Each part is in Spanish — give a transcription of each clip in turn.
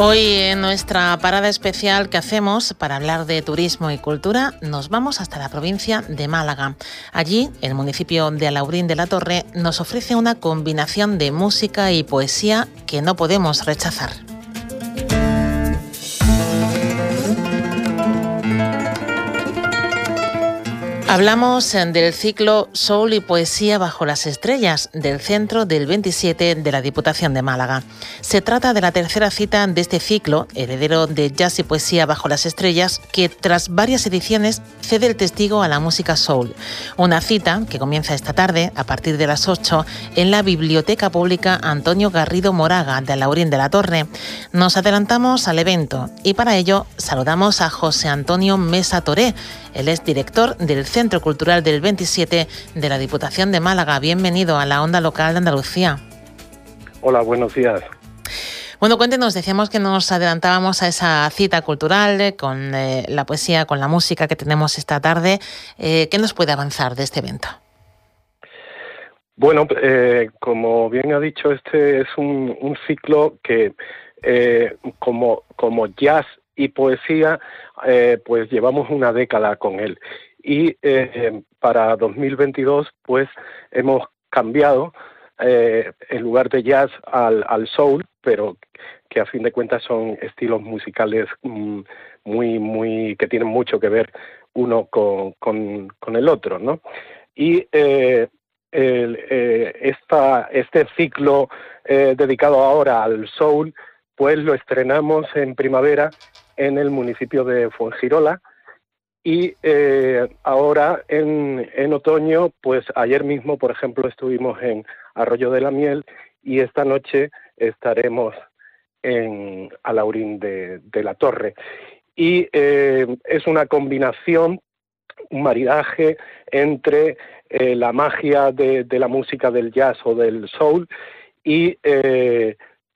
Hoy en nuestra parada especial que hacemos para hablar de turismo y cultura nos vamos hasta la provincia de Málaga. Allí el municipio de Alaurín de la Torre nos ofrece una combinación de música y poesía que no podemos rechazar. Hablamos eh, del ciclo Soul y Poesía bajo las Estrellas del Centro del 27 de la Diputación de Málaga. Se trata de la tercera cita de este ciclo, heredero de Jazz y Poesía bajo las Estrellas, que tras varias ediciones cede el testigo a la música soul. Una cita que comienza esta tarde a partir de las 8 en la Biblioteca Pública Antonio Garrido Moraga de Laurín de la Torre. Nos adelantamos al evento y para ello saludamos a José Antonio Mesa Toré. Él es director del Centro Cultural del 27 de la Diputación de Málaga. Bienvenido a la onda local de Andalucía. Hola, buenos días. Bueno, cuéntenos, decíamos que nos adelantábamos a esa cita cultural eh, con eh, la poesía, con la música que tenemos esta tarde. Eh, ¿Qué nos puede avanzar de este evento? Bueno, como bien ha dicho, este es un, ciclo que como, como jazz y poesía, pues llevamos una década con él y eh, para 2022 pues hemos cambiado eh, en lugar de jazz al, soul, pero que a fin de cuentas son estilos musicales mm, muy, muy, que tienen mucho que ver uno con, con, el otro, ¿no? Y eh, esta, este ciclo dedicado ahora al soul, pues lo estrenamos en primavera en el municipio de Fuengirola, y eh, ahora en, en, otoño, pues ayer mismo, por ejemplo, estuvimos en Arroyo de la Miel y esta noche estaremos en Alaurín de, de la Torre. Y eh, es una combinación, un maridaje entre eh, la magia de, de, la música del jazz o del soul y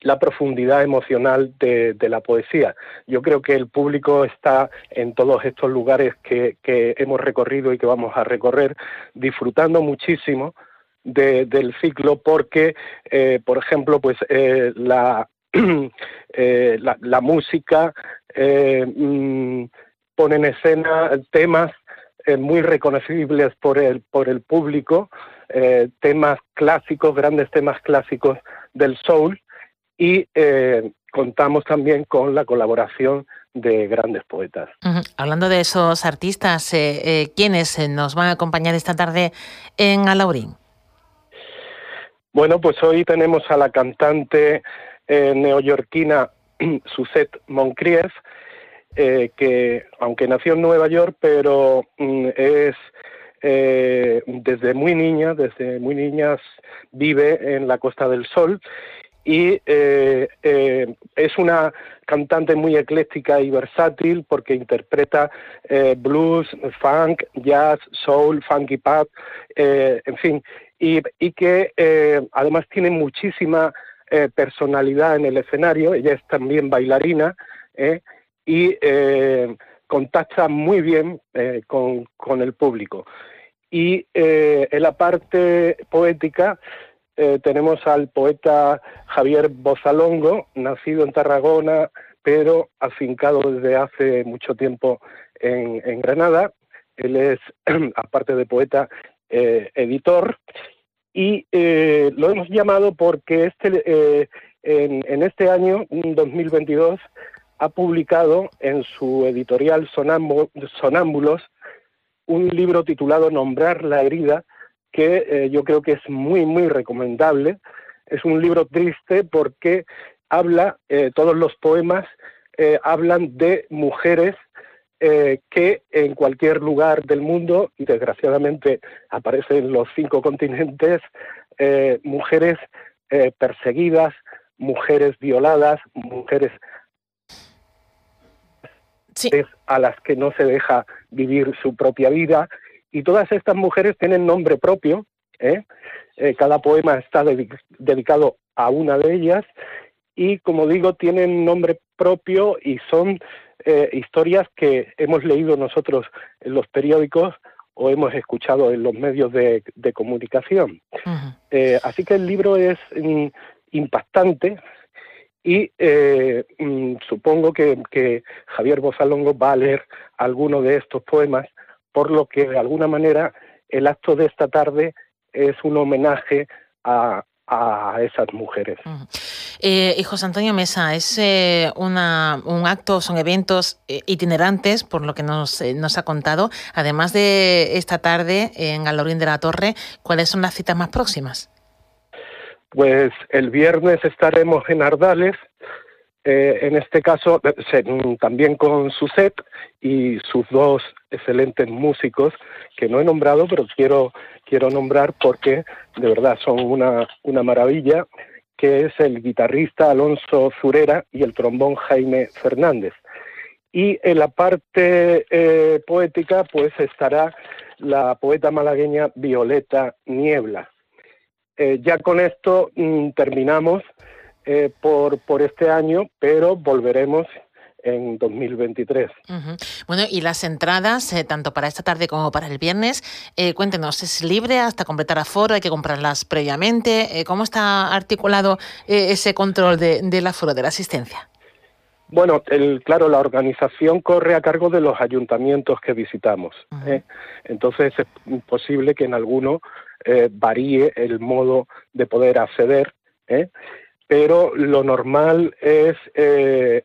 la profundidad emocional de, la poesía. Yo creo que el público está en todos estos lugares que, hemos recorrido y que vamos a recorrer disfrutando muchísimo del ciclo porque, eh, por ejemplo, pues eh, eh, la, la, música mm, pone en escena temas muy reconocibles por el, por el público, temas clásicos, grandes temas clásicos del soul, y eh, contamos también con la colaboración de grandes poetas. Hablando de esos artistas, eh, eh, ¿quiénes nos van a acompañar esta tarde en Alaurín? Bueno, pues hoy tenemos a la cantante neoyorquina Suzette Moncrief, que aunque nació en Nueva York, pero mm, es desde muy niña, desde muy niñas vive en la Costa del Sol y eh, eh, es una cantante muy ecléctica y versátil porque interpreta eh, blues, funk, jazz, soul, funky pop, en fin, y, y que además tiene muchísima personalidad en el escenario, ella es también bailarina y contacta muy bien con, con, el público. Y en la parte poética, eh, tenemos al poeta Javier Bozalongo, nacido en Tarragona, pero afincado desde hace mucho tiempo en, Granada. Él es, aparte de poeta, eh, editor. Y eh, lo hemos llamado porque este, en, en, este año, 2022, ha publicado en su editorial Sonámbulos un libro titulado Nombrar la herida, que eh, yo creo que es muy, muy recomendable. Es un libro triste porque habla, eh, todos los poemas eh, hablan de mujeres que en cualquier lugar del mundo, y desgraciadamente aparecen en los cinco continentes, mujeres perseguidas, mujeres violadas, mujeres a las que no se deja vivir su propia vida. Y todas estas mujeres tienen nombre propio. ¿eh? Eh, cada poema está dedicado a una de ellas y, como digo, tienen nombre propio y son eh, historias que hemos leído nosotros en los periódicos o hemos escuchado en los medios de, comunicación. así que el libro es mm, impactante, y eh, mm, supongo que, Javier Bozalongo va a leer alguno de estos poemas, por lo que de alguna manera el acto de esta tarde es un homenaje a, esas mujeres. Eh, y José Antonio Mesa, es eh, un acto, son eventos itinerantes, por lo que nos, nos, ha contado. Además de esta tarde en Galorín de la Torre, ¿cuáles son las citas más próximas? Pues el viernes estaremos en Ardales, eh, en este caso mm, también con su set y sus dos excelentes músicos que no he nombrado, pero quiero, quiero nombrar porque de verdad son una, una maravilla, que es el guitarrista Alonso Zurera y el trombón Jaime Fernández. Y en la parte eh, poética, pues estará la poeta malagueña Violeta Niebla. Eh, ya con esto mm, terminamos eh, por, por este año, pero volveremos en 2023. Bueno, y las entradas, eh, tanto para esta tarde como para el viernes, cuéntenos, ¿es libre hasta completar aforo? ¿Hay que comprarlas previamente? ¿Cómo está articulado ese control de, del aforo, de la asistencia? Bueno, el, claro, la organización corre a cargo de los ayuntamientos que visitamos. Entonces es posible que en alguno eh, varíe el modo de poder acceder, ¿eh? Pero lo normal es eh,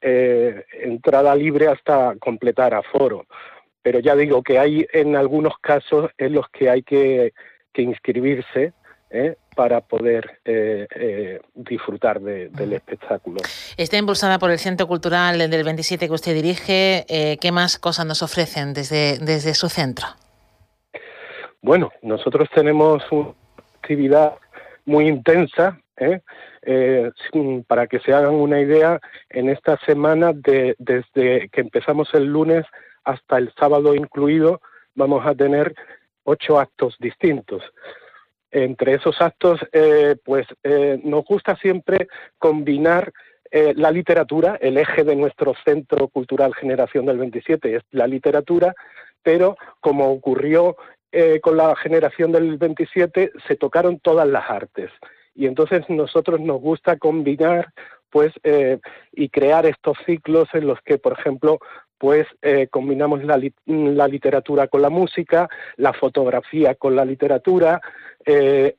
entrada libre hasta completar aforo. Pero ya digo que hay en algunos casos en los que hay que, inscribirse para poder disfrutar del espectáculo. Está impulsada por el Centro Cultural del 27 que usted dirige. ¿Qué más cosas nos ofrecen desde, desde su centro? Bueno, nosotros tenemos una actividad muy intensa, ¿eh? Eh, para que se hagan una idea, en esta semana, desde que empezamos el lunes hasta el sábado incluido, vamos a tener ocho actos distintos. Entre esos actos, eh, pues nos gusta siempre combinar la literatura, el eje de nuestro Centro Cultural Generación del 27 es la literatura, pero como ocurrió eh, con la generación del 27 se tocaron todas las artes y entonces nosotros nos gusta combinar pues eh, y crear estos ciclos en los que por ejemplo pues eh, combinamos la, la, literatura con la música, la fotografía con la literatura, el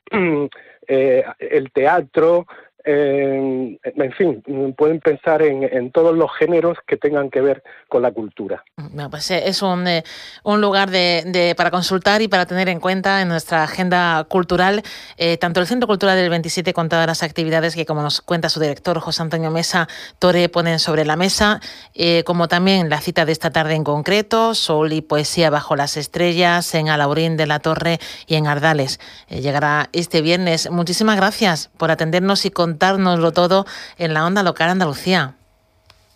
teatro, en fin, pueden pensar en, todos los géneros que tengan que ver con la cultura. pues eh, es un, eh, un lugar de, para consultar y para tener en cuenta en nuestra agenda cultural, eh, tanto el Centro Cultural del 27 con todas las actividades que, como nos cuenta su director José Antonio Mesa, Tore ponen sobre la mesa, como también la cita de esta tarde en concreto, Sol y Poesía bajo las estrellas, en Alaurín de la Torre y en Ardales. llegará este viernes. Muchísimas gracias por atendernos y con contárnoslo todo en la onda local Andalucía.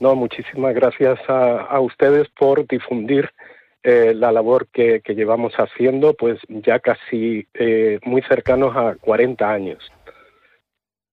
No, muchísimas gracias a, ustedes por difundir eh, la labor que, llevamos haciendo, pues ya casi eh, muy cercanos a 40 años.